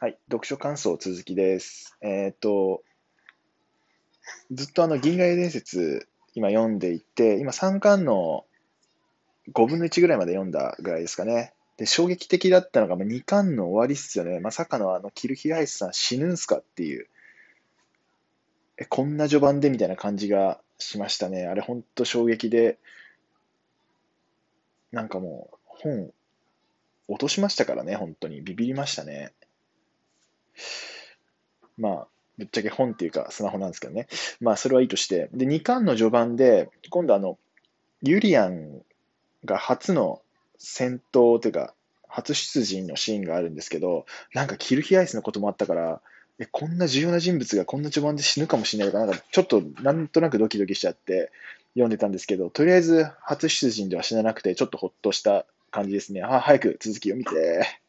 はい、読書感想続きです。えっ、と、ずっとあの、銀河英伝説、今読んでいて、今3巻の5分の1ぐらいまで読んだぐらいですかね。で、衝撃的だったのが、まあ2巻の終わりっすよね。まさかのあの、キルヒアイスさん死ぬんすかっていう、え、こんな序盤でみたいな感じがしましたね。あれほんと衝撃で、なんかもう、本、落としましたからね、本当に。ビビりましたね。まあ、ぶっちゃけ本っていうかスマホなんですけどね。まあ、それはいいとして。で、2巻の序盤で、今度あの、ユリアンが初の戦闘というか、初出陣のシーンがあるんですけど、なんかキルヒアイスのこともあったから、え、こんな重要な人物がこんな序盤で死ぬかもしれないか、なんかちょっとなんとなくドキドキしちゃって読んでたんですけど、とりあえず初出陣では死ななくて、ちょっとほっとした感じですね。あ、早く続きを見て。